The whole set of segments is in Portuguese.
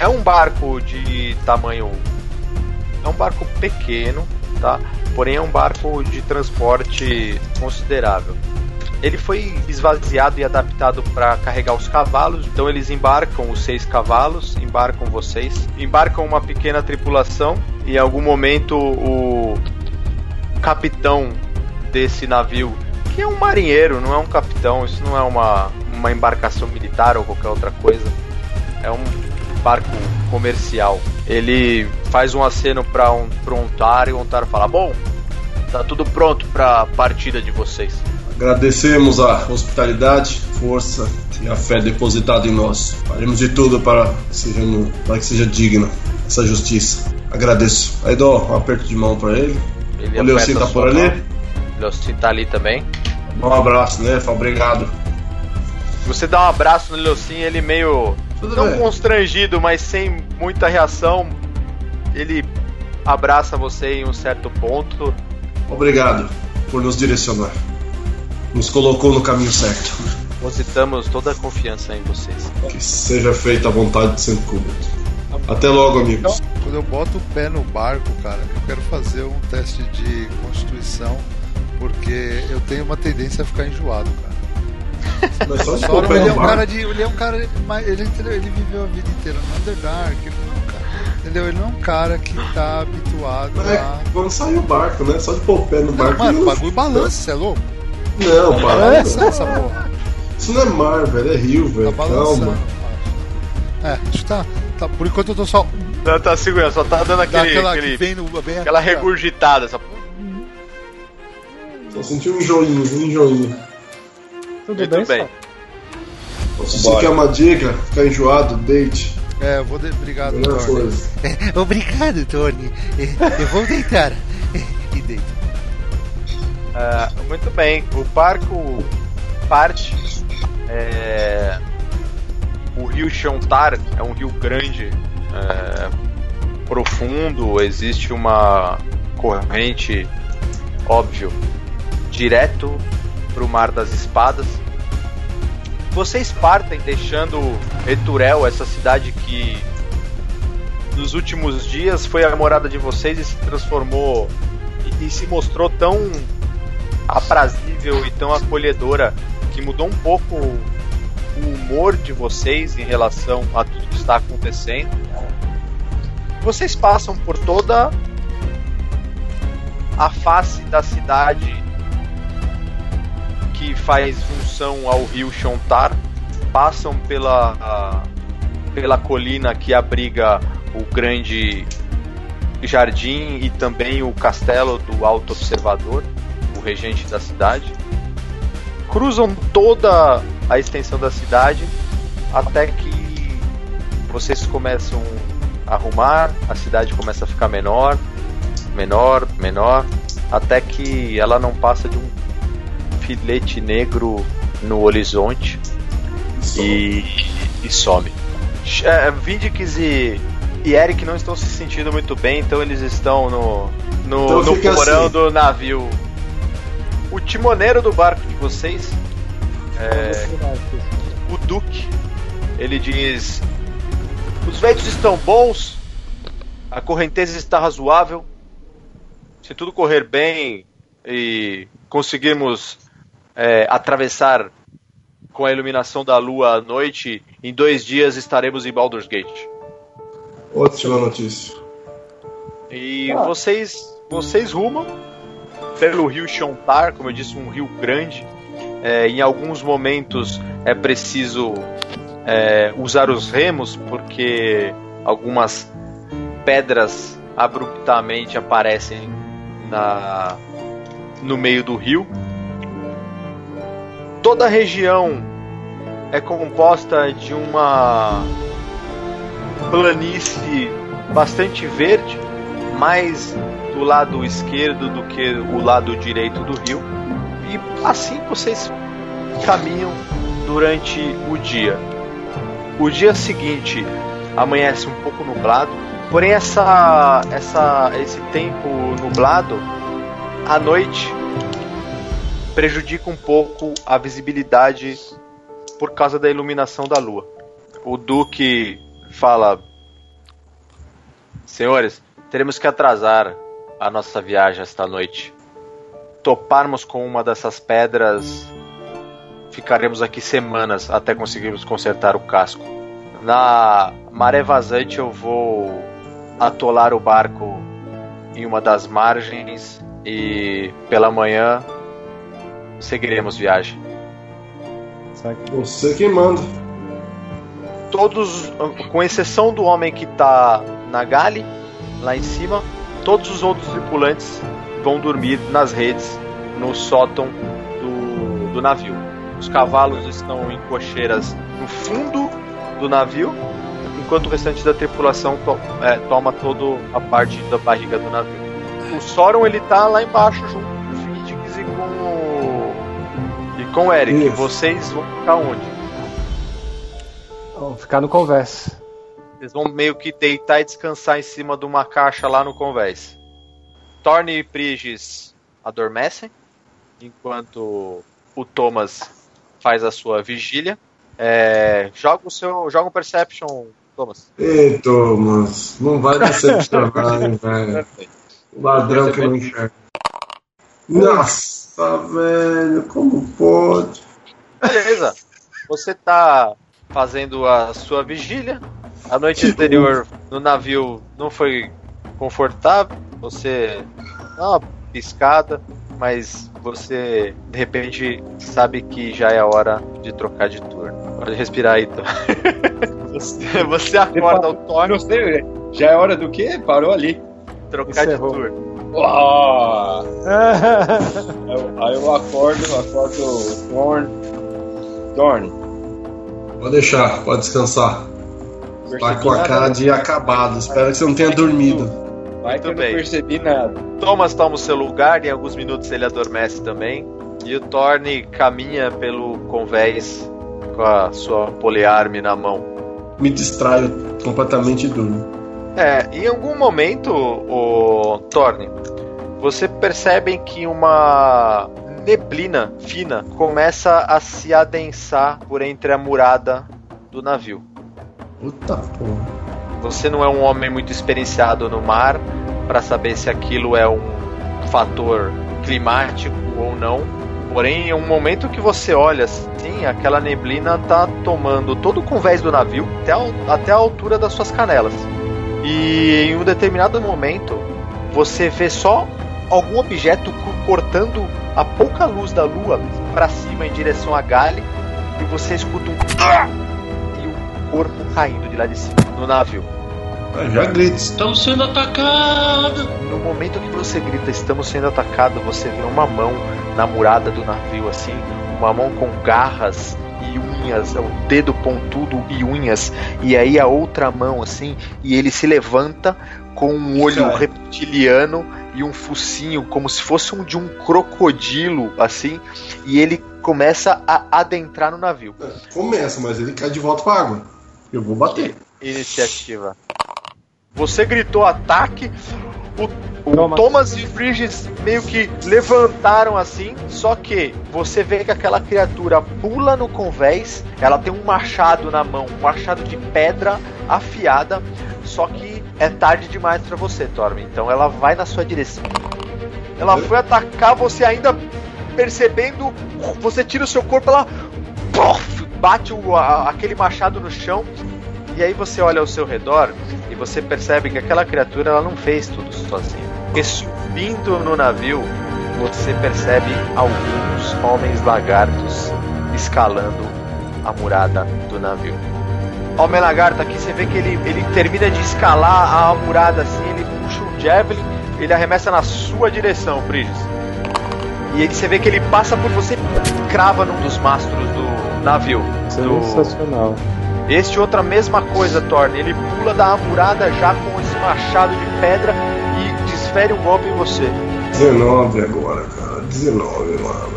É um barco de tamanho. É um barco pequeno, tá? Porém é um barco de transporte considerável. Ele foi esvaziado e adaptado para carregar os cavalos, então eles embarcam os seis cavalos, embarcam vocês, embarcam uma pequena tripulação e em algum momento o capitão desse navio que é um marinheiro, não é um capitão, isso não é uma, uma embarcação militar ou qualquer outra coisa. É um barco comercial. Ele faz um aceno para um, pra um Otário e o Otário fala: Bom, tá tudo pronto para a partida de vocês. Agradecemos a hospitalidade, força e a fé depositada em nós. Faremos de tudo para que seja, para que seja digna essa justiça. Agradeço. Aí dou um aperto de mão para ele. ele o Leocin tá por ali? O Leocin tá ali também. Um abraço, né? Obrigado. Você dá um abraço no Leocin, ele meio. Tudo não bem. constrangido, mas sem muita reação. Ele abraça você em um certo ponto. Obrigado por nos direcionar. Nos colocou no caminho certo. Depositamos toda a confiança em vocês. Que seja feita a vontade de Santo Cúbito. Até logo, amigos. Quando eu boto o pé no barco, cara, eu quero fazer um teste de constituição porque eu tenho uma tendência a ficar enjoado, cara. Mas só, só ele é um cara de. Ele é um cara. Ele, ele viveu a vida inteira no Underdark. Ele não é um cara, entendeu? Ele não é um cara que tá habituado é, a. Quando sai o barco, né? Só de pôr o pé no barco. Mano, o bagulho balança, você é louco? Não, balança essa porra. Isso não é mar, velho, é rio, velho. Tá Calma. É, acho que tá, tá. Por enquanto eu tô só. Não, tá segurando, só tá dando aquele. Aquela, aquele, no, aquela regurgitada, essa porra. Só senti um joinho, um joinho. Tudo Muito bem? bem. Se você quer uma dica, ficar enjoado, deite. É, eu vou de... Obrigado, Melhor Tony. Coisa. Obrigado, Tony. Eu vou deitar. e deito. Uh, muito bem. O barco parte. É... O rio Xontar é um rio grande, é... profundo. Existe uma corrente, óbvio, direto para o Mar das Espadas. Vocês partem deixando Eturel, essa cidade que nos últimos dias foi a morada de vocês e se transformou e, e se mostrou tão aprazível e tão acolhedora que mudou um pouco o humor de vocês em relação a tudo que está acontecendo. Vocês passam por toda a face da cidade faz função ao rio Chontar passam pela, a, pela colina que abriga o grande jardim e também o castelo do Alto Observador, o regente da cidade. Cruzam toda a extensão da cidade até que vocês começam a arrumar, a cidade começa a ficar menor, menor, menor, até que ela não passa de um filete negro no horizonte e, e some. É, Vindix e, e Eric não estão se sentindo muito bem, então eles estão no, no, então no porão assim. do navio. O timoneiro do barco de vocês, é, o Duque, ele diz: Os ventos estão bons, a correnteza está razoável. Se tudo correr bem e conseguirmos é, atravessar com a iluminação da lua à noite, em dois dias estaremos em Baldur's Gate. Ótima notícia. E ah. vocês, vocês rumam pelo rio Chontar, como eu disse, um rio grande. É, em alguns momentos é preciso é, usar os remos porque algumas pedras abruptamente aparecem na, no meio do rio toda a região é composta de uma planície bastante verde, mais do lado esquerdo do que o lado direito do rio. E assim vocês caminham durante o dia. O dia seguinte amanhece um pouco nublado, porém essa, essa, esse tempo nublado à noite prejudica um pouco a visibilidade por causa da iluminação da lua. O Duque fala: Senhores, teremos que atrasar a nossa viagem esta noite. Toparmos com uma dessas pedras, ficaremos aqui semanas até conseguirmos consertar o casco. Na maré vazante, eu vou atolar o barco em uma das margens e pela manhã seguiremos viagem. Você quem manda. Todos, com exceção do homem que está na gale, lá em cima, todos os outros tripulantes vão dormir nas redes, no sótão do, do navio. Os cavalos estão em cocheiras no fundo do navio, enquanto o restante da tripulação to, é, toma toda a parte da barriga do navio. O Soron ele tá lá embaixo junto com o Eric. Isso. Vocês vão ficar onde? Vamos ficar no conversa. Eles vão meio que deitar e descansar em cima de uma caixa lá no convés. Thorne e Prigis adormecem, enquanto o Thomas faz a sua vigília. É, joga o seu. Joga um Perception, Thomas. Ei, Thomas, não vai decepcionar, velho. O ladrão que não enxerga. Nossa, velho, como pode? Beleza. Você tá fazendo a sua vigília, a noite anterior no navio não foi confortável, você dá uma piscada, mas você de repente sabe que já é a hora de trocar de turno. Pode respirar aí, então. você, você acorda o sei, já é hora do quê? Parou ali. Trocar Encerrou. de turno. Oh! aí eu acordo, acordo o Thorn. Thorn. Pode deixar, pode descansar. Tá com a cara de acabado. Espero que você não tenha dormido. Vai que eu não percebi nada. Thomas toma o seu lugar, em alguns minutos ele adormece também. E o Thorne caminha pelo convés com a sua poliarme na mão. Me distraio completamente e durmo. É, em algum momento, o Thorne, você percebe que uma neblina fina começa a se adensar por entre a murada do navio. Puta porra. Você não é um homem muito experienciado no mar para saber se aquilo é um fator climático ou não. Porém, em um momento que você olha assim, aquela neblina tá tomando todo o convés do navio até a, até a altura das suas canelas. E em um determinado momento, você vê só algum objeto cortando a pouca luz da lua para cima em direção a Gale e você escuta um corpo caindo de lá de cima, no navio. Ah, já grita. Estamos sendo atacados! No momento que você grita, estamos sendo atacados, você vê uma mão na murada do navio, assim, uma mão com garras e unhas, o dedo pontudo e unhas, e aí a outra mão, assim, e ele se levanta com um olho Cara. reptiliano e um focinho como se fosse um de um crocodilo, assim, e ele começa a adentrar no navio. Começa, mas ele cai de volta para água. Eu vou bater. Iniciativa. Você gritou ataque. O, o Thomas e Bridges meio que levantaram assim, só que você vê que aquela criatura pula no convés, ela tem um machado na mão, um machado de pedra afiada, só que é tarde demais para você, Torme. Então ela vai na sua direção. Ela foi atacar você ainda percebendo, você tira o seu corpo, ela bate o, a, aquele machado no chão e aí você olha ao seu redor e você percebe que aquela criatura ela não fez tudo sozinha. Porque subindo no navio, você percebe alguns homens lagartos escalando a murada do navio. Homem lagarto aqui você vê que ele, ele termina de escalar a murada assim, ele puxa o javelin, ele arremessa na sua direção, Bridges. E aí você vê que ele passa por você, crava num dos mastros do navio. Sensacional. Do Este outra mesma coisa, Thorne. Ele pula da murada já com esse machado de pedra e desfere um golpe em você. 19 agora, cara. 19, mano.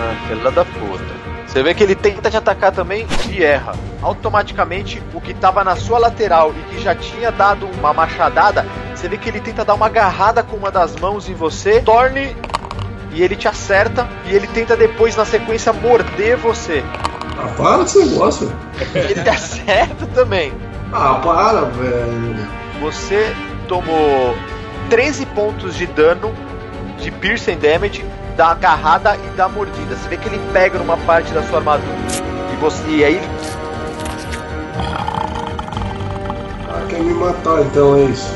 Ah, filha da puta. Você vê que ele tenta te atacar também e erra. Automaticamente, o que estava na sua lateral e que já tinha dado uma machadada, você vê que ele tenta dar uma agarrada com uma das mãos em você, torne e ele te acerta e ele tenta depois na sequência morder você. Ah, para com esse negócio. Ele te acerta também. Ah, para, velho. Você tomou 13 pontos de dano de piercing damage da agarrada e da mordida. Você vê que ele pega numa parte da sua armadura. E você e aí Ah, quer me matar então, é isso.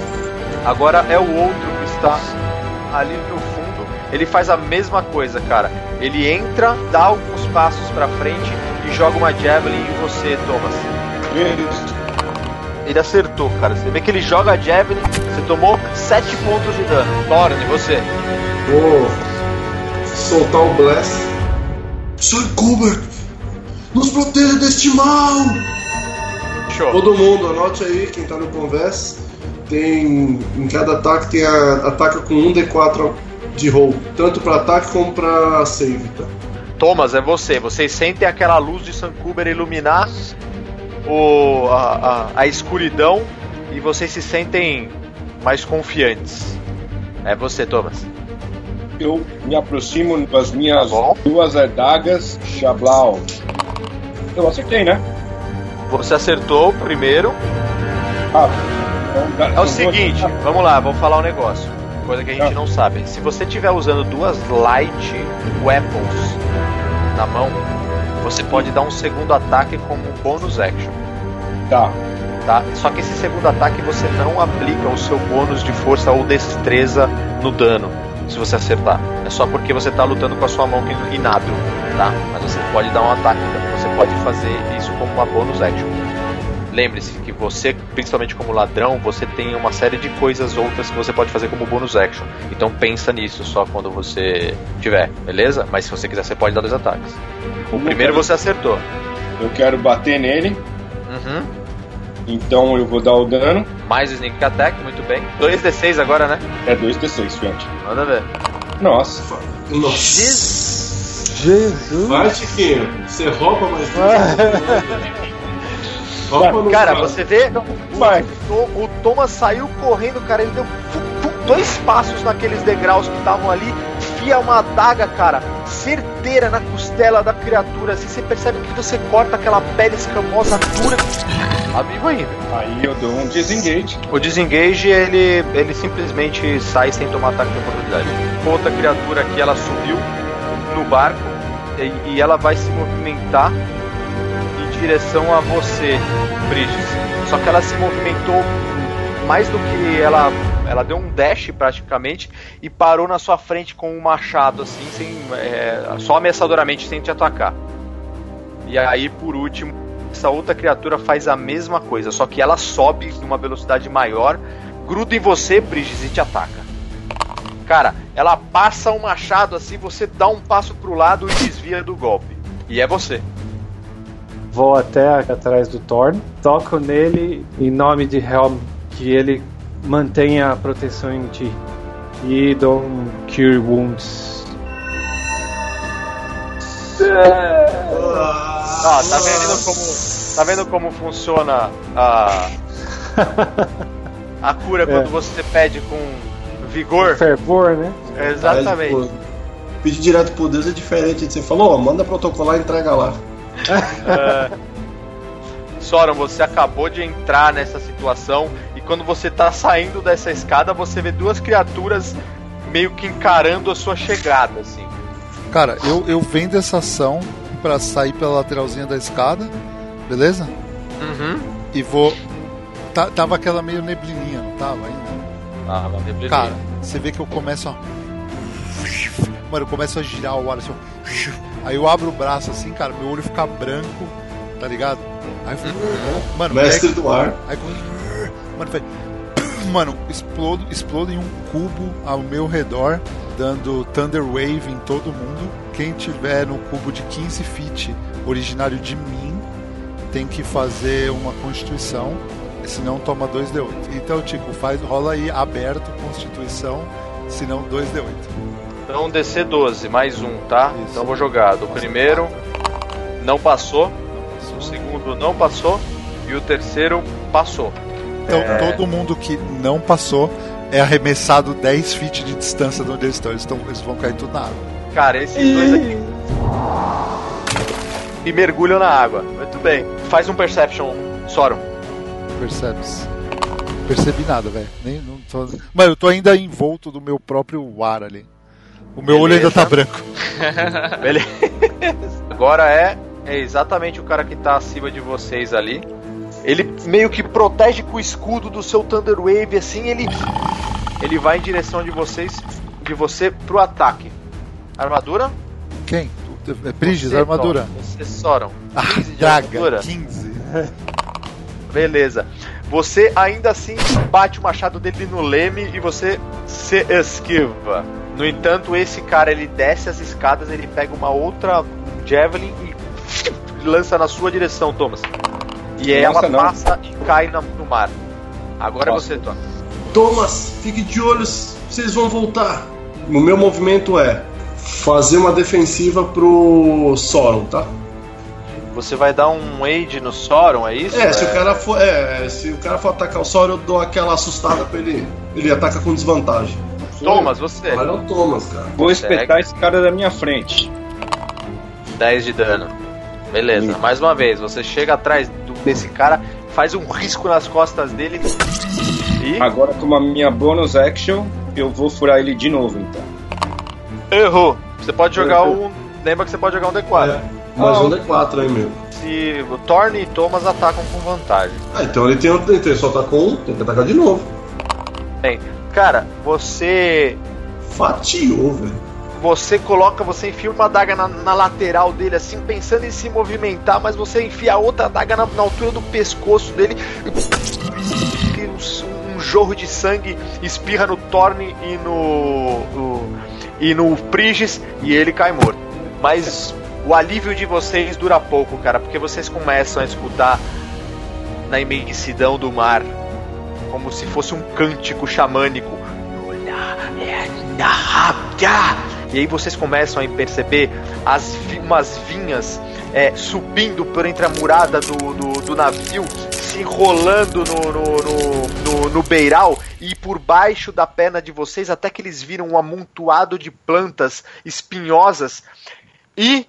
Agora é o outro que está ali no fundo. Ele faz a mesma coisa, cara. Ele entra, dá alguns passos para frente e joga uma javelin em você, Thomas. Ele acertou, cara. Você vê que ele joga a javelin, você tomou 7 pontos de dano. Thorne, você. Vou soltar o Blast. Sir Kubert, nos proteja deste mal! Show. Todo mundo, anote aí, quem tá no Converse. Tem. Em cada ataque tem a, ataca com 1d4 de roll. Tanto para ataque como para save, tá? Thomas, é você. Vocês sentem aquela luz de Sankuber iluminar o, a, a, a escuridão e vocês se sentem mais confiantes. É você, Thomas. Eu me aproximo das minhas Tá duas adagas Xablau. Eu acertei, né? Você acertou primeiro. Ah, então, É o seguinte, vamos lá, vamos falar um negócio. Coisa que a gente não sabe. Se você estiver usando duas light weapons na mão, você pode dar um segundo ataque como um bônus action. Tá. Tá? Só que esse segundo ataque você não aplica o seu bônus de força ou destreza no dano, se você acertar. É só porque você tá lutando com a sua mão inábil, tá? Mas você pode dar um ataque, então você pode fazer isso como uma bônus action. Lembre-se que você, principalmente como ladrão, você tem uma série de coisas outras que você pode fazer como bônus action. Então pensa nisso só quando você tiver, beleza? Mas se você quiser, você pode dar dois ataques. O Não primeiro quero- você acertou. Eu quero bater nele, Uhum. então eu vou dar o dano. Mais o sneak attack, muito bem. 2d6 agora, né? É 2d6, frente. Manda ver. Nossa. Nossa. Jesus. Vai, Chiquinho. Você rouba mais Cara, você vê, Vai. o, o Thomas saiu correndo, cara, ele deu dois passos naqueles degraus que estavam ali, fia uma adaga, cara, certeira na costela da criatura, assim, você percebe que você corta aquela pele escamosa dura, tá vivo ainda. Aí eu dou um disengage. O desengage, ele, ele simplesmente sai sem tomar ataque de oportunidade. Outra criatura aqui, ela subiu no barco e, e ela vai se movimentar direção a você, Bridges. Só que ela se movimentou mais do que ela. Ela deu um dash praticamente e parou na sua frente com um machado, assim, sem, é, só ameaçadoramente, sem te atacar. E aí, por último, essa outra criatura faz a mesma coisa, só que ela sobe numa velocidade maior, gruda em você, Bridges, e te ataca. Cara, ela passa o machado assim, você dá um passo pro lado e desvia do golpe. E é você. Vou até atrás do Thorn, toco nele em nome de Helm, que ele mantenha a proteção em ti. E dou um Cure Wounds. Ah, tá vendo como, tá vendo como funciona a, a cura quando você pede com vigor? Fervor, né? Exatamente. Pô, Pedir direto pro Deus é diferente. Você falou, ó, manda protocolar e entrega lá. É. Soron, você acabou de entrar nessa situação e quando você tá saindo dessa escada, você vê duas criaturas meio que encarando a sua chegada, assim. Cara, eu, eu vendo essa ação pra sair pela lateralzinha da escada, beleza? Uhum. E vou. Tá- tava aquela meio neblininha, não tava ainda? Ah, uma neblina. Cara, você vê que eu começo a. Mano, eu começo a girar o ar assim. Aí eu abro o braço assim, cara, meu olho fica branco, tá ligado? Aí eu fico. Mano, Mestre pega- do ar. Aí quando. Mano, foi. Mano, explodo, explodo em um cubo ao meu redor, dando Thunder Wave em todo mundo. Quem tiver no cubo de 15 feet, originário de mim, tem que fazer uma constituição, senão toma 2d8. Então, tipo, faz, rola aí aberto constituição, senão 2d8. Então DC 12, mais um, tá? Isso. Então vou jogar. Do primeiro não passou, o segundo não passou e o terceiro passou. Então, É. todo mundo que não passou é arremessado 10 feet de distância de onde eles estão. Eles, estão, eles vão cair tudo na água. Cara, esses dois aqui. E mergulham na água. Muito bem. Faz um Perception, Soron. Percebes? Percebi nada, velho. Nem, não tô... Mano, eu tô ainda envolto do meu próprio ar ali. O meu olho ainda Beleza. tá branco. Beleza. Agora é, é exatamente o cara que tá acima de vocês ali. Ele meio que protege com o escudo do seu Thunder Wave, assim, ele. Ele vai em direção de vocês. De você pro ataque. Armadura? Quem? É armadura. Você Soron. Ah, 15 de draga, armadura? 15. Beleza. Você ainda assim bate o machado dele no leme e você se esquiva. No entanto, esse cara ele desce as escadas, ele pega uma outra javelin e lança na sua direção, Thomas. E ela Nossa, não. passa e cai no mar. Agora é Nossa. você, Thomas. Thomas, fique de olho, vocês vão voltar. O meu movimento é fazer uma defensiva pro Soron, tá? Você vai dar um aid no Soron, é isso? É, se o cara for, é, se o cara for atacar o Soron, eu dou aquela assustada pra ele. Ele ataca com desvantagem. Thomas, você. Não Thomas, cara. Vou espetar esse cara da minha frente. 10 de dano. Beleza, Hum. mais uma vez, você chega atrás do- desse cara, faz um risco nas costas dele e Agora com a minha bonus action, eu vou furar ele de novo, então. errou. Você pode jogar Errou. um. Lembra que você pode jogar um D4. É, mais Ah, um D4 aí, meu. Se o Thorne e Thomas atacam com vantagem. Ah, então ele tem outro, ele só atacou um, tem que atacar de novo. Bem, cara, você. Fatiou, velho. Você coloca, você enfia uma adaga na, na lateral dele, assim, pensando em se movimentar, mas você enfia outra adaga na, na altura do pescoço dele. E um, um jorro de sangue espirra no Thorne e no. no- e no Prigis e ele cai morto. Mas o alívio de vocês dura pouco, cara, porque vocês começam a escutar na imensidão do mar, como se fosse um cântico xamânico. E aí vocês começam a perceber as umas vinhas é, subindo por entre a murada do, do, do navio, se enrolando no, no, no, no, no beiral e por baixo da perna de vocês, até que eles viram um amontoado de plantas espinhosas. E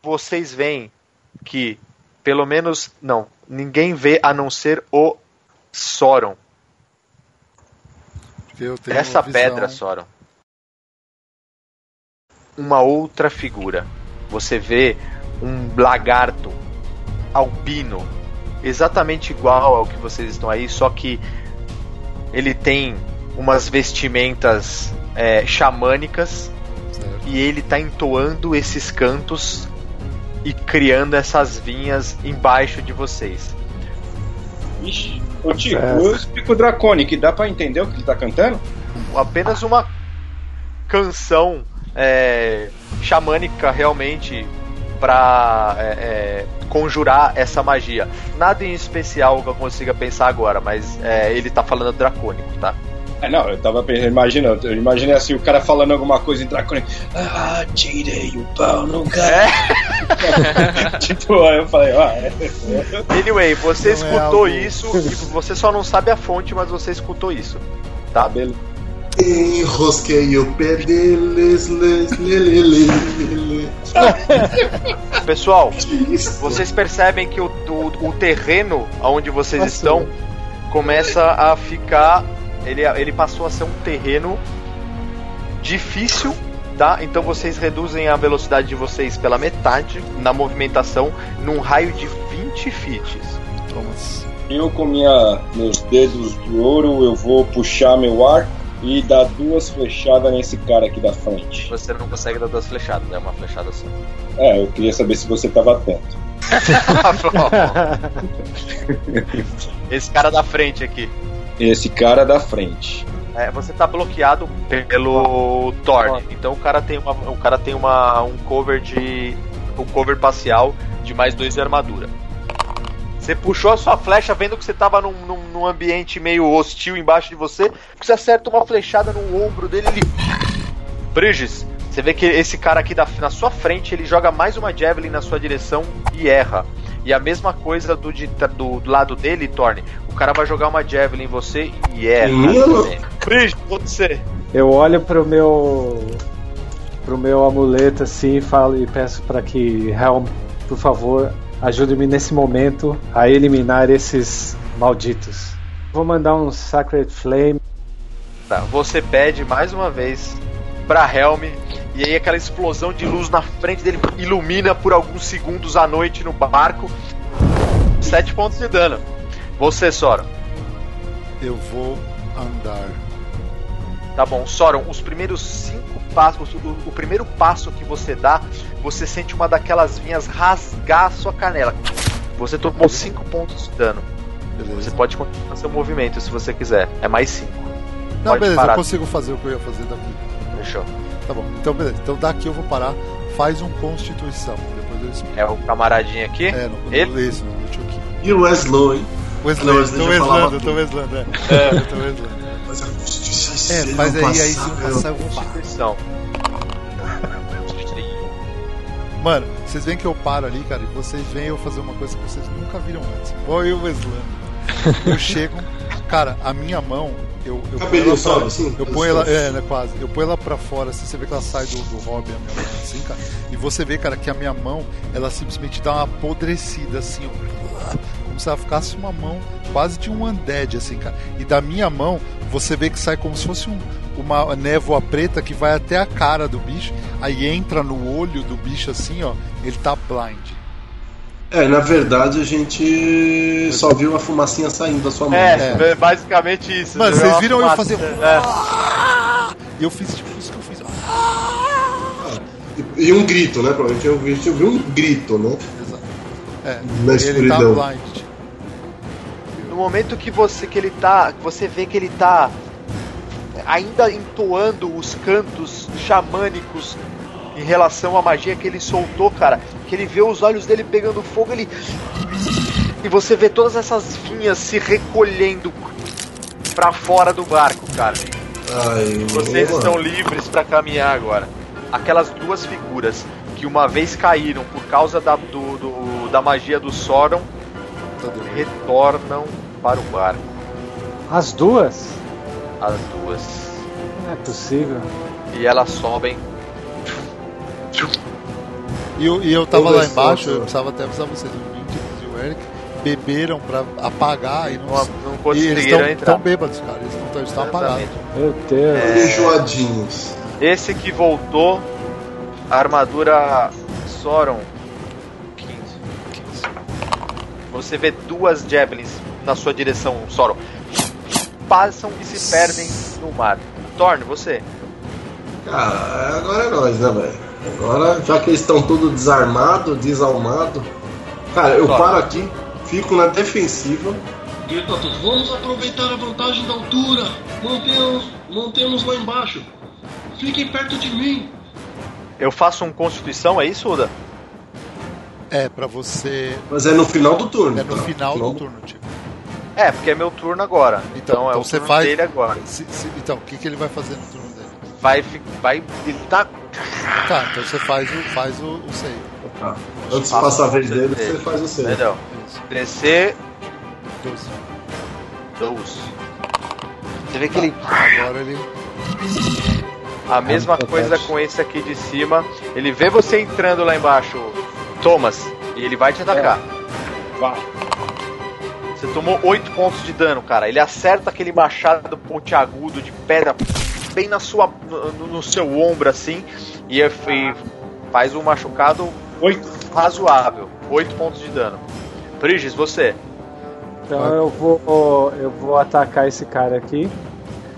vocês veem que, pelo menos, não, ninguém vê a não ser o Soron. Essa pedra, Soron. Uma outra figura. Você vê um lagarto albino, exatamente igual ao que vocês estão aí, só que ele tem umas vestimentas é, xamânicas Certo. e ele tá entoando esses cantos e criando essas vinhas embaixo de vocês. Ixi, ô Tico, É. eu explico o Draconic, dá pra entender o que ele tá cantando? apenas uma canção é, xamânica realmente pra é, é, conjurar essa magia. Nada em especial que eu consiga pensar agora, mas é, ele tá falando dracônico, tá? Ah, não, eu tava imaginando, eu imaginei assim, o cara falando alguma coisa em Draconic. Ah, tirei o pau no cara. tipo, aí eu falei, ah, é. Anyway, você Não é escutou algo- isso e você só não sabe a fonte, mas você escutou isso. Tá? beleza. Enrosquei o pé deles, les, lê. Pessoal, vocês percebem que o, o, o terreno onde vocês Nossa. estão começa a ficar. Ele, ele passou a ser um terreno difícil, tá? Então vocês reduzem a velocidade de vocês pela metade na movimentação num raio de 20 feet. Thomas. Eu com minha, meus dedos de ouro, eu vou puxar meu ar e dar duas flechadas nesse cara aqui da frente. Você não consegue dar duas flechadas, é uma flechada só. É, eu queria saber se você tava atento. Esse cara da frente aqui. Esse cara da frente. É, você tá bloqueado pelo Thorn. Então o cara tem uma, o cara tem uma um cover de um cover parcial de mais 2 de armadura. Você puxou a sua flecha vendo que você tava num, num, num, ambiente meio hostil embaixo de você. Você acerta uma flechada no ombro dele ele. Bridges, você vê que esse cara aqui da, na sua frente ele joga mais uma Javelin na sua direção e erra. E a mesma coisa do, de, do, do lado dele, Torne. O cara vai jogar uma Javelin em você e erra. Bridges, você. Eu olho pro meu. pro meu amuleto assim e falo e peço para que Helm, por favor, Ajude-me nesse momento a eliminar esses malditos. Vou mandar um Sacred Flame. Tá, você pede mais uma vez pra Helm e aí aquela explosão de luz na frente dele ilumina por alguns segundos à noite no barco. Sete pontos de dano. Você, Sora. Eu vou andar. Tá bom, Soron, os primeiros cinco passos, o, o, primeiro passo que você dá, você sente uma daquelas vinhas rasgar a sua canela. Você tomou cinco pontos de dano. Beleza. Você pode continuar seu movimento se você quiser. É mais cinco. Não, pode beleza, parar. eu consigo fazer o que eu ia fazer daqui. Fechou. Tá bom, então beleza. Então daqui eu vou parar. Faz um Constituição. Depois eu É o camaradinho aqui? É, no, Ele? Isso, no aqui. E o Weslow, hein? Wesley, tô Weslando, tô Weslando, é. É, tô Weslando. Mas a Constituição é, mas aí, aí se passar, eu vou Constituição. Mano, vocês veem que eu paro ali, cara, e vocês veem eu fazer uma coisa que vocês nunca viram antes. Igual eu, Weslando. Eu chego, cara, a minha mão, eu, eu ponho ela pra, assim, eu ponho ela, é, né, quase. Eu ponho ela pra fora, assim, você vê que ela sai do, do hobby, a minha mão, assim, cara. E você vê, cara, que a minha mão, ela simplesmente dá uma apodrecida, assim, ó, como se ela ficasse uma mão quase de um undead, assim, cara. E da minha mão, você vê que sai como se fosse um, uma névoa preta que vai até a cara do bicho, aí entra no olho do bicho assim, ó, ele tá blind. É, na verdade a gente só viu a fumacinha saindo da sua mão. É, é. basicamente isso. Mano, vocês viram eu fazer. É. E eu fiz tipo isso que eu fiz. E, e um grito, né? Provavelmente eu vi, eu vi um grito, né? Exato. É, na escuridão. Ele tá. No momento que você que ele tá, você vê que ele tá ainda entoando os cantos xamânicos em relação à magia que ele soltou, cara, que ele vê os olhos dele pegando fogo, ele e você vê todas essas vinhas se recolhendo para fora do barco, cara. Ai, Vocês boa. estão livres para caminhar agora. Aquelas duas figuras que uma vez caíram por causa da, do, do da magia do Soron retornam para o barco. As duas? As duas. Não é possível. E elas sobem. E eu, e eu tava lá embaixo, eu precisava até avisar vocês, o Vinicius e o Eric beberam pra apagar e não, não, não conseguiram e eles estão bêbados, cara. Eles estão apagados. Meu Deus. É... Enjoadinhos. Esse que voltou, a armadura Soron 15. 15. Você vê duas Javelins na sua direção, Soron passam e se perdem no mar. Torne, você. Cara, agora é nós, né, velho? Agora, já que eles estão tudo desarmado, desalmado. Cara, eu paro aqui, fico na defensiva. todos, vamos aproveitar a vantagem da altura. Mantemos, mantemos lá embaixo. Fiquem perto de mim. Eu faço um constituição, é isso, Uda? É, pra você. Mas é no final do turno. É no tá? final do turno, tipo. É, porque é meu turno agora. Então, então, é então o você turno faz... dele agora. Se, se, então, o que, que ele vai fazer no turno dele? Vai. vai ele tá. Tá, então você faz o, faz o, o save. Tá. Antes de passar a vez dele, dele, você faz o save. Melhor. Crescer. 12. 12. Você vê que ele. Agora ele. A mesma coisa com esse aqui de cima. Ele vê você entrando lá embaixo, Thomas, e ele vai te atacar. É. Vai. Você tomou 8 pontos de dano, cara. Ele acerta aquele machado pontiagudo de pedra bem na sua, no, no seu ombro, assim, e, e faz um machucado 8. razoável. 8 pontos de dano. Prigis, você. Então eu vou, eu vou atacar esse cara aqui.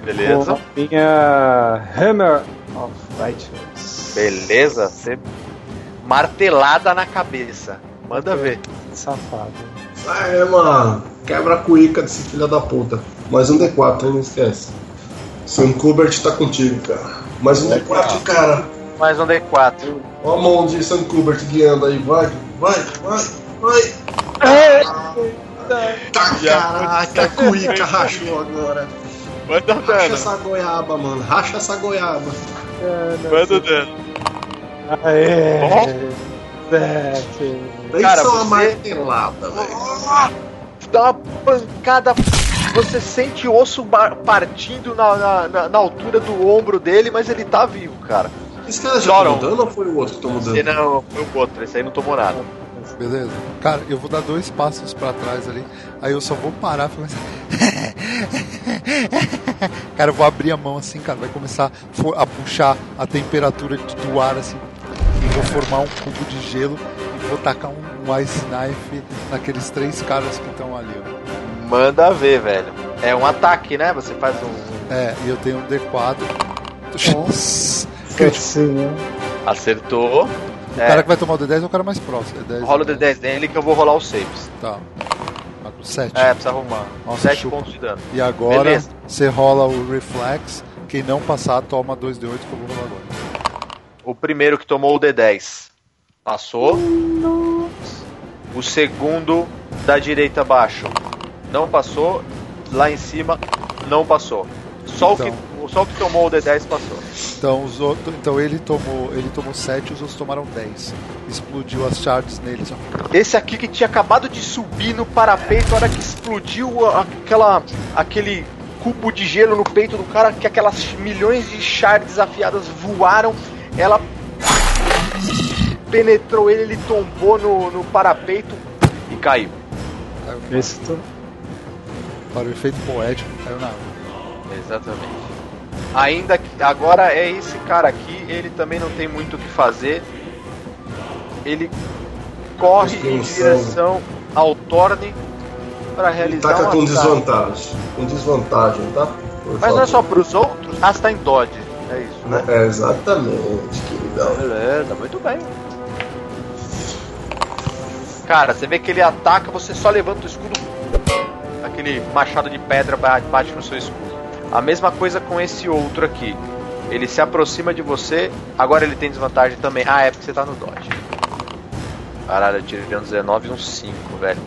Beleza. Com a minha Hammer of Righteousness. Beleza. Você martelada na cabeça. Manda ver. Safado. Ah, é, mano. Quebra a cuíca desse filho da puta. Mais um D4, hein? Não esquece. Sam Kubert tá contigo, cara. Mais um D4, cara. Mais um D4. Ó a mão de Sam Kubert guiando aí, vai, vai, vai, vai. Tá, caraca, a cuíca rachou agora. Manda Racha dano. essa goiaba, mano. Racha essa goiaba. Manda dano. Aê! Sete. Cara, só uma você- martelada, velho. Dá uma pancada. Você sente o osso partindo na, na, na- na altura do ombro dele, mas ele tá vivo, cara. Esse cara já Choram. tá mudando ou foi o outro que tomou Esse dano? não, foi o outro, esse aí não tomou nada. Beleza? Cara, eu vou dar dois passos pra trás ali. Aí eu só vou parar e começar. cara, eu vou abrir a mão assim, cara. Vai começar a puxar a temperatura de- do ar assim. E vou formar um cubo de gelo. E vou tacar um, um ice knife naqueles três caras que estão ali, ó. Manda ver, velho. É um ataque, né? Você faz um. É, e eu tenho um D4. Esqueci, né? Acertou. O É, cara que vai tomar o D10 é o cara mais próximo. D10, rola o D10 dele que eu vou rolar os saves. Tá. 7. É, precisa arrumar. Nossa, 7 chupa. pontos de dano. E agora Beleza. você rola o Reflex. Quem não passar, toma 2D8 que eu vou rolar agora. O primeiro que tomou o D10 passou. O segundo da direita abaixo não passou. Lá em cima não passou. Só, o, Então. que, só o que tomou o D10 passou. Então, os outros, então ele tomou ele tomou 7 os outros tomaram 10. Explodiu as shards neles. ó. Esse aqui que tinha acabado de subir no parapeito, a hora que explodiu aquela, aquele cubo de gelo no peito do cara, que aquelas milhões de shards afiadas voaram, ela penetrou ele, ele tombou no, no parapeito e caiu. Esse. Para o efeito poético, caiu na água. Exatamente. Ainda que agora é esse cara aqui, ele também não tem muito o que fazer. Ele corre em direção ao Torne para Ele realizar taca um com ataque. desvantagem. Com desvantagem, tá? Por Mas não é só pros outros? Ah, você tá em Dodge. É isso, né? É, exatamente, queridão. Beleza, muito bem. Cara, você vê que ele ataca, você só levanta o escudo. Aquele machado de pedra ba- bate no seu escudo. A mesma coisa com esse outro aqui. Ele se aproxima de você, agora ele tem desvantagem também. Ah, é porque você tá no dodge. Caralho, eu tirei um 19 e um 5, velho.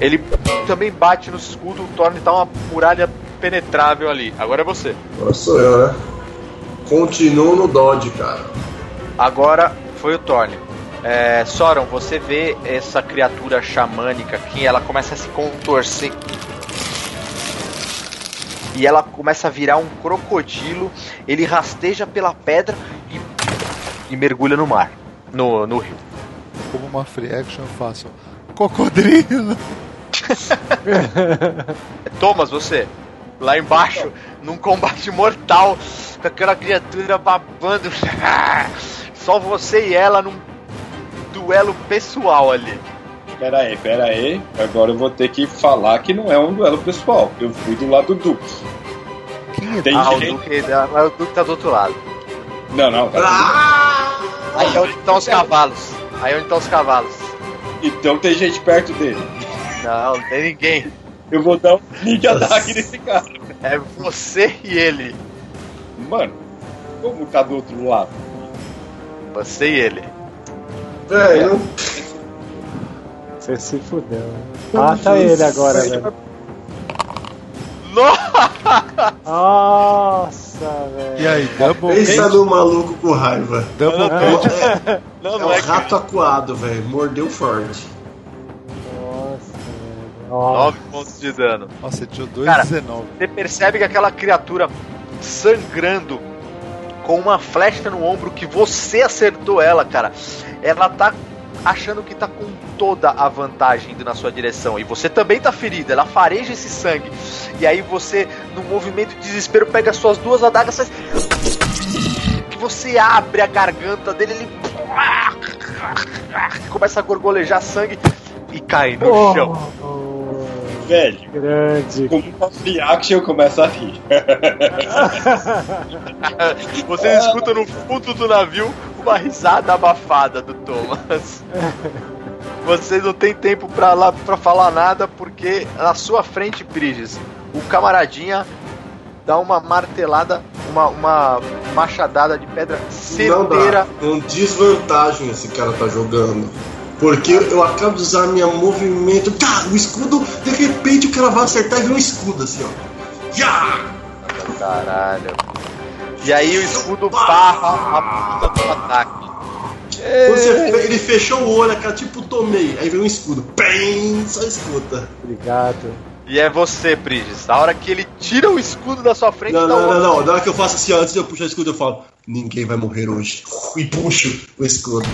Ele também bate no escudo, o Thorne tá uma muralha penetrável ali. Agora é você. Agora sou eu, né? Continuo no Dodge, cara. Agora foi o Thorne. É, Soron, você vê essa criatura xamânica aqui, ela começa a se contorcer. E ela começa a virar um crocodilo. Ele rasteja pela pedra e, e mergulha no mar. No, no rio. Como uma free action, eu faço. Cocodrilo! Thomas, você. Lá embaixo, num combate mortal, com aquela criatura babando. Só você e ela num duelo pessoal ali. Pera aí, pera aí. Agora eu vou ter que falar que não é um duelo pessoal. Eu fui do lado do Duke. Quem é Tem Ah, o gente. Duque, ah, o Duque tá do outro lado. Não, não, tá. Ah! Aí é onde estão os cavalos. Aí é onde estão os cavalos. Então tem gente perto dele. Não, não tem ninguém. Eu vou dar um link ataque nesse cara. É você e ele. Mano, como tá do outro lado? Você e ele. Velho, Você se fudeu. né? Mata ele agora, velho. Nossa, velho. E aí, double pensa hit? no maluco com raiva. Double hit? É, Não, é não um é rato acuado, velho. Mordeu forte. Nossa, velho. Nossa. 9 pontos de dano. Nossa, você tirou Cara, 2,19. Você percebe que aquela criatura sangrando com uma flecha no ombro que você acertou ela, cara. Ela tá achando que tá com toda a vantagem indo na sua direção. E você também tá ferido, ela fareja esse sangue. E aí você, num movimento de desespero, pega as suas duas adagas, faz... que você abre a garganta dele, ele começa a gorgolejar sangue e cai no chão. Velho, grande. como uma free action começa a rir. Você escuta no fundo do navio uma risada abafada do Thomas. Vocês não tem tempo pra, lá, pra falar nada porque na sua frente, Briges, o camaradinha dá uma martelada, uma, uma machadada de pedra certeira. Não dá. Com desvantagem esse cara tá jogando. Porque eu acabo de usar minha movimento. Tá, o escudo, de repente o cara vai acertar e vem um escudo assim, ó. Ya! Caralho. E aí o escudo barra a puta do ataque. Você, ele fechou o olho, cara, tipo tomei. Aí vem um escudo. Pem, só escuta. Obrigado. E é você, Prigis. A hora que ele tira o escudo da sua frente, Não, não, não, não. Na hora que eu faço assim, ó, antes de eu puxar o escudo, eu falo: Ninguém vai morrer hoje. E puxo o escudo.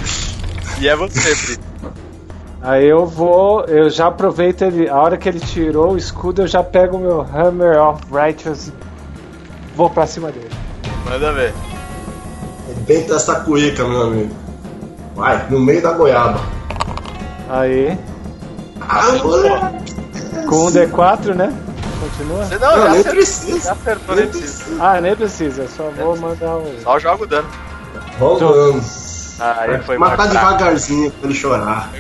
E é você, Prigis. Aí eu vou, eu já aproveito ele, a hora que ele tirou o escudo, eu já pego o meu Hammer of Righteous e vou pra cima dele. Manda ver. Arrebenta essa cueca, meu amigo. Vai, no meio da goiaba. Aí, Ah, moleque. com um D4, né? Continua? Você não, Não, já nem acertou. precisa. Já acertou, nem precisa. Ah, nem precisa, só vou mandar o. Só joga o dano. Rolando. Aí foi Matar mais devagarzinho pra ele chorar.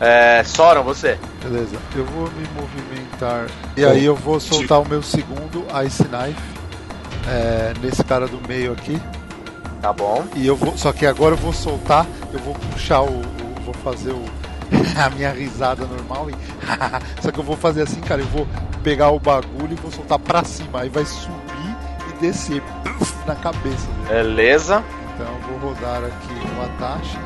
É, Soron, você. Beleza, eu vou me movimentar. E aí eu vou soltar o meu segundo Ice Knife é, nesse cara do meio aqui. Tá bom. E eu vou. Só que agora eu vou soltar, eu vou puxar o. o- vou fazer o. A minha risada normal e. Só que eu vou fazer assim, cara. Eu vou pegar o bagulho e vou soltar pra cima. Aí vai subir e descer na cabeça dele. Beleza. Vou rodar aqui o Atashi.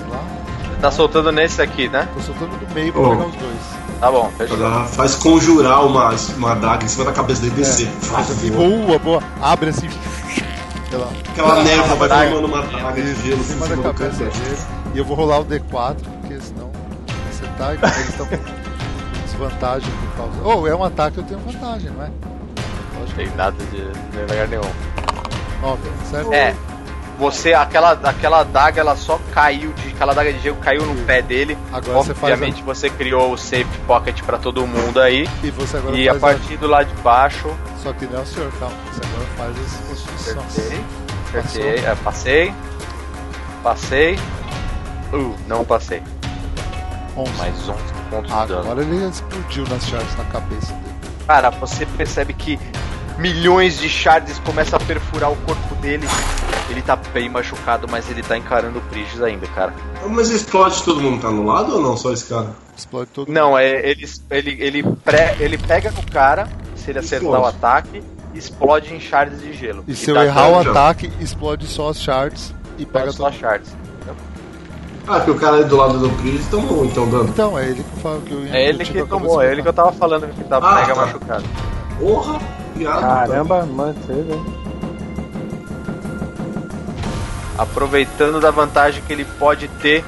Vamos lá. Você tá soltando nesse aqui, né? Tô soltando do meio pra Oh. pegar os dois. Tá bom, fechou. Ela faz conjurar uma, uma daga em cima da cabeça dele e descer. Faz, voa. boa, boa. Abre assim. Sei lá. Aquela névoa vai daga. formando uma daga de gelo em em cima da do cabeça dele. E eu vou rolar o D4, porque senão você tá e eles estão com desvantagem por causa. Oh, é um ataque, eu tenho vantagem, não é? Não Lógico. tem nada de, de lugar nenhum. Óbvio, certo? É, você, aquela, aquela daga, ela só caiu, de, aquela daga de gelo caiu no pé dele. Agora você faz Obviamente você criou o safety pocket pra todo mundo aí. E você agora E a partir do lado de baixo, a... Só que não é o senhor, calma. Você agora faz as acertei, acertei, é, passei, passei, uh, não passei. 11. Mais 11 pontos de dano. agora ele explodiu nas shards na cabeça dele. Cara, você percebe que milhões de shards começam a perfurar o corpo dele. Ele tá bem machucado, mas ele tá encarando o Prigis ainda, cara. Mas explode todo mundo tá no lado ou não? Só esse cara? Explode todo Não, é, ele, ele, ele, pré, ele pega no cara, se ele acertar Explode. o ataque, explode em shards de gelo. E se eu errar o ataque, explode só as shards e pega pega só todo shards. Ah, porque o cara do lado do Chris tomou então dano. Então, é ele que fala que eu ia. É ele que tomou, é ele que eu tava falando que tá Ah, mega tá. machucado. Porra, piada. Caramba, manteve. hein? Aproveitando da vantagem que ele pode ter,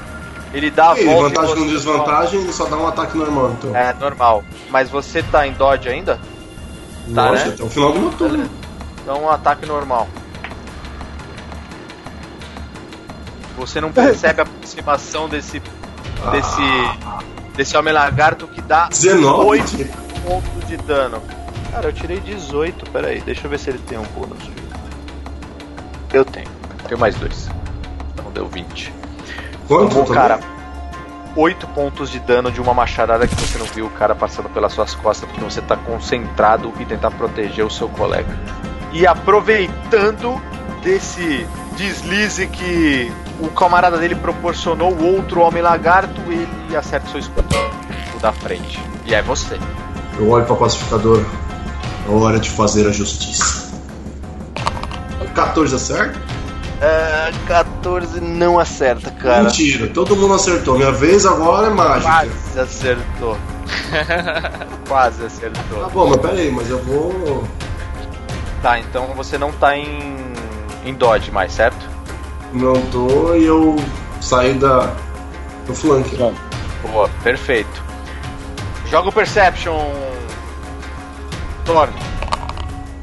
ele dá a E volta. vantagem com desvantagem, ele só dá um ataque normal, então. É normal. Mas você tá em dodge ainda? tá, Nossa, né? até o final do meu turno. Então um ataque normal. Você não percebe a aproximação desse. desse. desse homem lagarto que dá 19? 8 pontos de dano. Cara, eu tirei 18, peraí, deixa eu ver se ele tem um bônus. Eu tenho. Tenho mais dois. Então deu 20. Quanto? Tomou, cara, 8 pontos de dano de uma machadada que você não viu o cara passando pelas suas costas porque você tá concentrado em tentar proteger o seu colega. E aproveitando desse deslize que o camarada dele proporcionou, o outro homem lagarto, ele acerta o seu escudo, o da frente. E é você. Eu olho pra pacificador. É hora de fazer a justiça. 14 acerta? É, 14 não acerta, cara. Mentira, todo mundo acertou. Minha vez agora é mágica. Quase acertou. Quase Tá acertou. bom, mas pera aí, mas eu vou. Tá, então você não tá em, em dodge mais, certo? Não tô e eu saí da. do flank. Boa, perfeito. Joga o Perception. Thorne.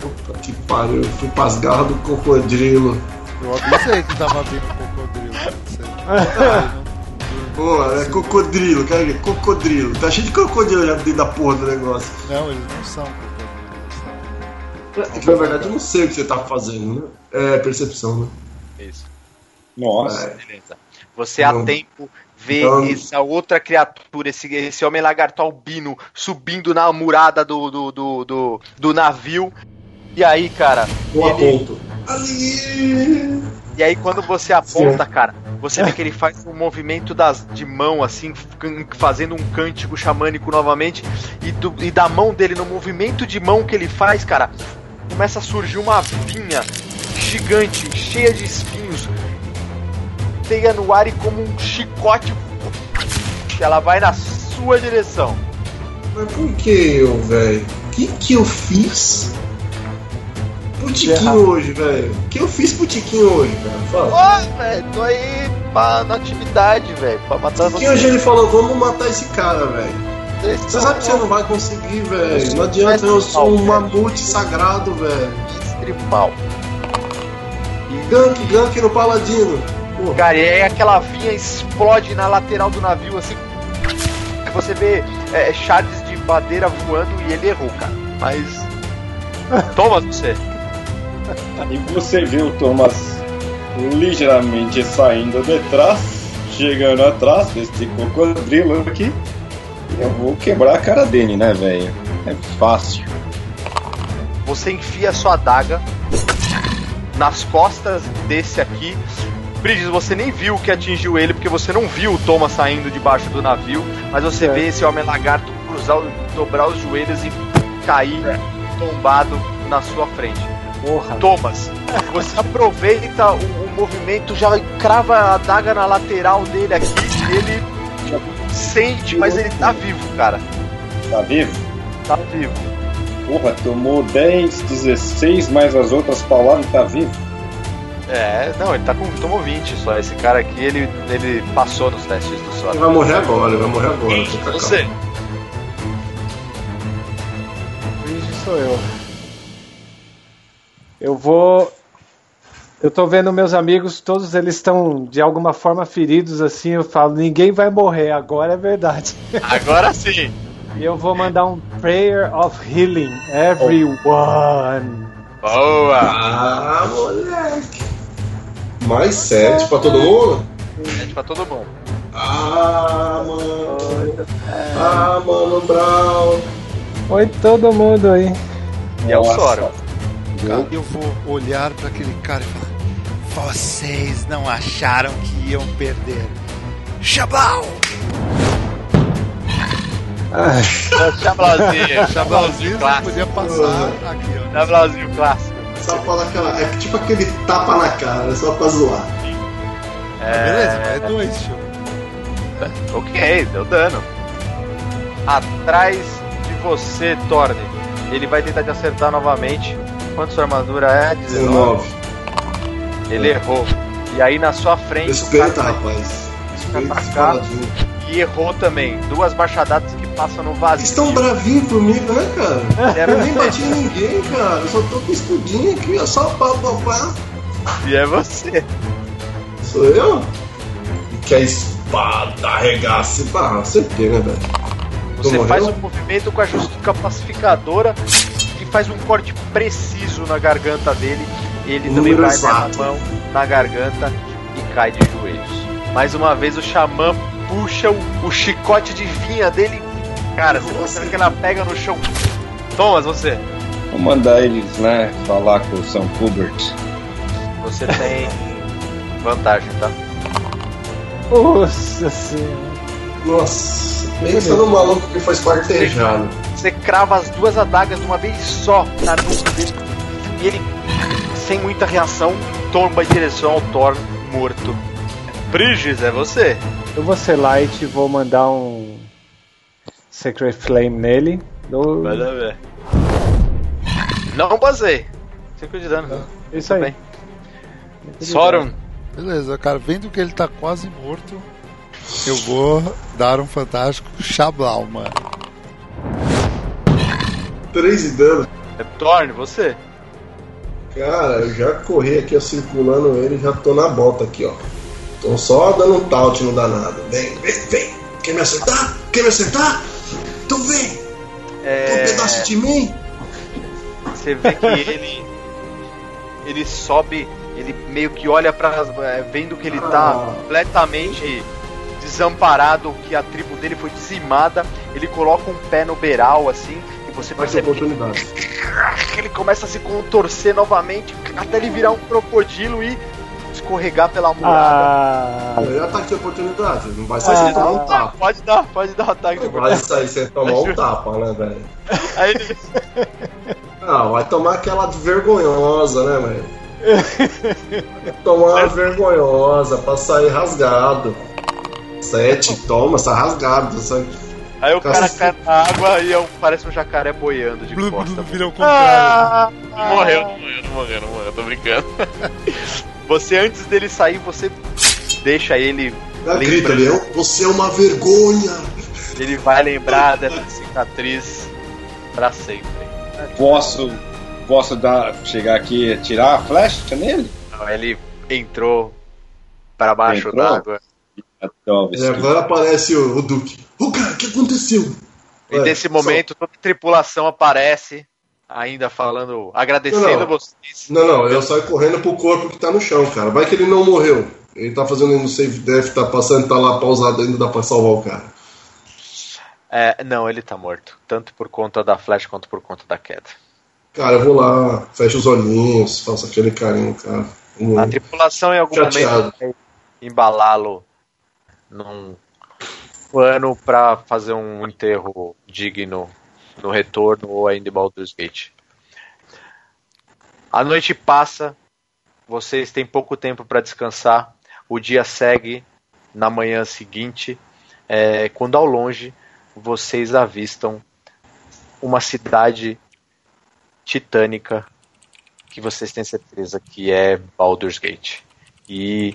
Puta que pariu, eu fui pras garras do crocodilo. Eu avisei que tava vindo. Você- Pô, é crocodilo, cara, crocodilo. Tá cheio de crocodilo já dentro da porra do negócio. Não, eles não são crocodilos. são- É na verdade eu não sei o que você tá fazendo, né? É percepção, né? Isso. Nossa. É. Beleza. Você a Não. tempo vê Então- essa outra criatura, esse, esse homem lagarto albino subindo na murada do, do, do, do, do navio. E aí, cara. Eu ele... aponto. Ali! E aí quando você aponta, cara, você vê que ele faz um movimento das, de mão, assim, fazendo um cântico xamânico novamente. E, do, e da mão dele, no movimento de mão que ele faz, cara, começa a surgir uma vinha gigante, cheia de espinhos. Teia no ar e como um chicote. Ela vai na sua direção. Mas por que eu, velho? O que, que eu fiz pro Tiquinho hoje, velho? O que eu fiz pro Tiquinho hoje, cara? Fala. Velho, tô aí pra, na atividade, velho, pra matar Tiquinho hoje ele falou, vamos matar esse cara, velho. Você sabe que você não vai conseguir, velho. Não adianta, eu sou um mamute sagrado, velho. Tribal. Gank, gank no paladino. Porra. Cara, e aí aquela vinha explode na lateral do navio, assim. Você vê é, shards de madeira voando e ele errou, cara. Mas. Thomas, você. E você vê o Thomas ligeiramente saindo de trás, chegando atrás desse cocodrilo aqui. Eu vou quebrar a cara dele, né, velho? É fácil. Você enfia sua adaga nas costas desse aqui. Bridges, você nem viu que atingiu ele, porque você não viu o Thomas saindo debaixo do navio, mas você É. vê esse homem lagarto cruzar, o- dobrar os joelhos e cair tombado na sua frente. Porra. Thomas, você aproveita o, o movimento, já crava a adaga na lateral dele aqui, ele sente, mas ele tá vivo, cara. Tá vivo? Tá vivo. Porra, tomou 10, 16 mais as outras pauladas e tá vivo. É, não, ele tá com. tomou 20 só. Esse cara aqui, ele, ele passou nos testes do Ele SWAT. vai morrer agora, ele vai morrer agora. Você. Luigi sou eu. Eu vou. Eu tô vendo meus amigos, todos eles estão de alguma forma feridos assim. Eu falo, ninguém vai morrer, agora é verdade. Agora sim. E eu vou mandar um Prayer of Healing, everyone. Boa! Ah, moleque. Mais sete pra todo mundo? Gente, pra todo mundo. Ah, mano. Ah, mano, Brown. Oi, todo mundo aí. E é o Nossa. Cara, eu vou olhar pra aquele cara e falar: Vocês não acharam que iam perder? Chablau! Chablauzinho, chablauzinho não clássico. podia passar aqui, ó. Chablauzinho clássico. Só dar aquela. É tipo aquele tapa na cara, só pra zoar. Beleza, mas é dois, tio. Ok, deu dano. Atrás de você, Torne. Ele vai tentar te acertar novamente. Quanto sua armadura é? 19. 19. Ele errou. E aí na sua frente. o Respeita, cara rapaz. Paladino. E errou também. Duas machadadas que passam no vazio. Vocês estão bravinhos comigo, né, cara? Era Eu nem você. bati em ninguém, cara. Eu só tô com escudinho aqui, ó. Só pá, pá, pá. E é você. Sou eu? Que a espada arregace. Pá, acertei, né, velho? Você faz um movimento com a justiça pacificadora faz um corte preciso na garganta dele. Ele também vai exato. dar a mão na garganta e cai de joelhos. Mais uma vez o xamã puxa o, o chicote de vinha dele. Cara, você percebe que ela pega no chão. Thomas, você. Vou mandar eles, né, falar com o São Hubert. Você tem vantagem, tá? Nossa senhora. Nossa, pensa no maluco que foi esquartejado. Você crava as duas adagas de uma vez só na nuca dele. E ele, sem muita reação, tomba em direção ao Thor morto. Briges, é você. Eu vou ser light e vou mandar um Sacred Flame nele. Do... Manda ver. Não basei. 5 de dano. Isso aí. bem. Sorum. Beleza, cara, vendo que ele tá quase morto, eu vou dar um fantástico Chablau, mano. 3 de dano. É você. Cara, eu já corri aqui, ó, circulando ele, já tô na bota aqui, ó. Tô só dando um taut no danado. Vem, vem, vem. Quer me acertar? Quer me acertar? Então vem. Quer um É, pedaço de mim? você vê que ele. Ele sobe, ele meio que olha pra. é, vendo que ele tá Ah. completamente desamparado, que a tribo dele foi dizimada. Ele coloca um pé no beiral assim você percebe oportunidade. Que ele começa a se contorcer novamente até ele virar um crocodilo e escorregar pela muralha. Ah, é ataque de oportunidade, não vai sair ah, sem tomar um tapa. Pode dar, pode dar um ataque de oportunidade. Vai sair sem tomar um tapa, né, velho? Aí ele... Não, vai tomar aquela vergonhosa, né, velho? tomar uma vergonhosa pra sair rasgado. Sete, toma, sai rasgado. Sai... Aí o cara cai na água e é parece um jacaré boiando de Blu, costa. Vira o contrário. Ah, morreu, não morreu, não morreu, não morreu, tô brincando. Você, antes dele sair, você deixa ele. Grita, Leão, você é uma vergonha! Ele vai lembrar dessa cicatriz pra sempre. Posso. Posso dar, chegar aqui e tirar a flecha nele? Não, ele entrou para baixo d'água. É, agora aparece o, o Duque. O cara, o que aconteceu? E nesse momento, só... toda a tripulação aparece ainda falando, agradecendo não, não. vocês. Não, não, eu saio correndo pro corpo que tá no chão, cara. Vai que ele não morreu. Ele tá fazendo no save death, tá passando, tá lá pausado ainda, dá pra salvar o cara. É, não, ele tá morto. Tanto por conta da flash quanto por conta da queda. Cara, eu vou lá, fecho os olhinhos, faço aquele carinho, cara. Um... A tripulação em algum Chateado. momento vai embalá-lo num plano para fazer um enterro digno no retorno ou ainda em Baldur's Gate. A noite passa, vocês têm pouco tempo para descansar. O dia segue na manhã seguinte, é, quando ao longe vocês avistam uma cidade titânica que vocês têm certeza que é Baldur's Gate. E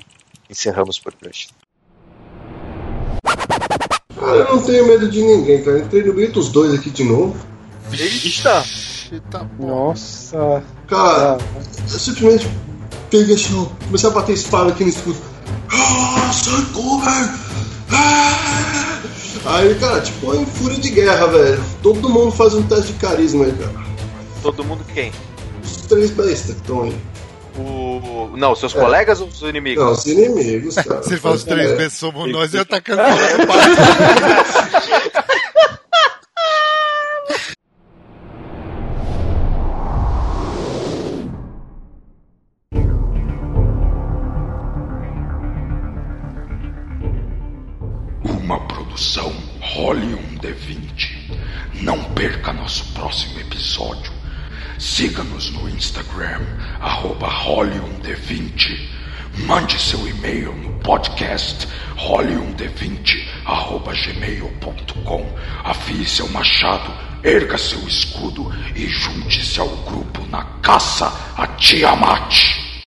encerramos por hoje. Eu não tenho medo de ninguém, cara. Entrei no meio dos dois aqui de novo. Eita! Eita Nossa! Cara, eu simplesmente peguei assim, comecei a bater espada aqui no escudo. Ah! Ah! Aí, cara, tipo, em fúria de guerra, velho. Todo mundo faz um teste de carisma aí, cara. Todo mundo quem? Os três bestas que estão aí. O... Não, seus é. colegas ou os inimigos? Não, os inimigos, cara. Se faz três é. somos nós e atacando o Mande seu e-mail no podcast rolium20 arroba gmail.com. Afie seu machado, erga seu escudo e junte-se ao grupo na caça a Tiamat.